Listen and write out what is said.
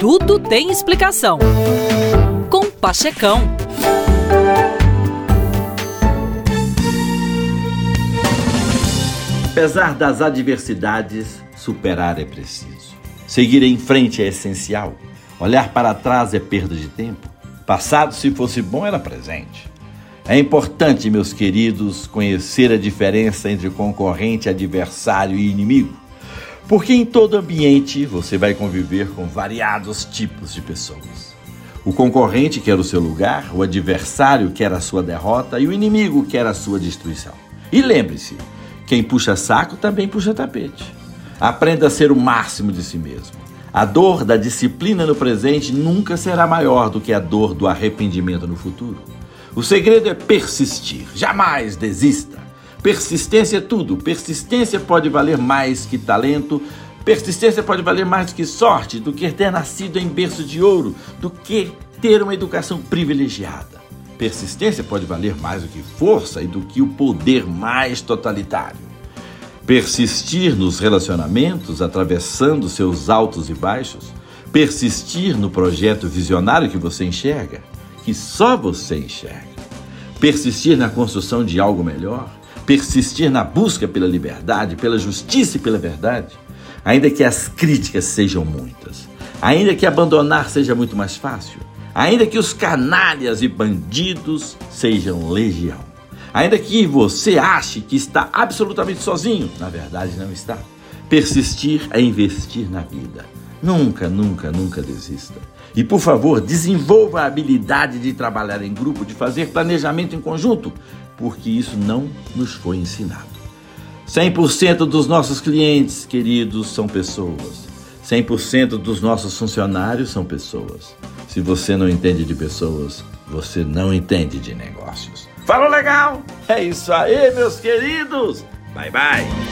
Tudo tem explicação. Com Pachecão. Apesar das adversidades, superar é preciso. Seguir em frente é essencial. Olhar para trás é perda de tempo. Passado, se fosse bom, era presente. É importante, meus queridos, conhecer a diferença entre concorrente, adversário e inimigo. Porque em todo ambiente você vai conviver com variados tipos de pessoas. O concorrente quer o seu lugar, o adversário quer a sua derrota e o inimigo quer a sua destruição. E lembre-se, quem puxa saco também puxa tapete. Aprenda a ser o máximo de si mesmo. A dor da disciplina no presente nunca será maior do que a dor do arrependimento no futuro. O segredo é persistir, jamais desista. Persistência é tudo. Persistência pode valer mais que talento. Persistência pode valer mais do que sorte, do que ter nascido em berço de ouro, do que ter uma educação privilegiada. Persistência pode valer mais do que força e do que o poder mais totalitário. Persistir nos relacionamentos, atravessando seus altos e baixos. Persistir no projeto visionário que você enxerga que só você enxerga. Persistir na construção de algo melhor, persistir na busca pela liberdade, pela justiça e pela verdade, ainda que as críticas sejam muitas, ainda que abandonar seja muito mais fácil, ainda que os canalhas e bandidos sejam legião, ainda que você ache que está absolutamente sozinho, na verdade não está. Persistir é investir na vida. Nunca, nunca, nunca desista. E por favor, desenvolva a habilidade de trabalhar em grupo, de fazer planejamento em conjunto, porque isso não nos foi ensinado. 100% dos nossos clientes, queridos, são pessoas. 100% dos nossos funcionários são pessoas. Se você não entende de pessoas, você não entende de negócios. Falou legal? É isso aí, meus queridos. Bye bye.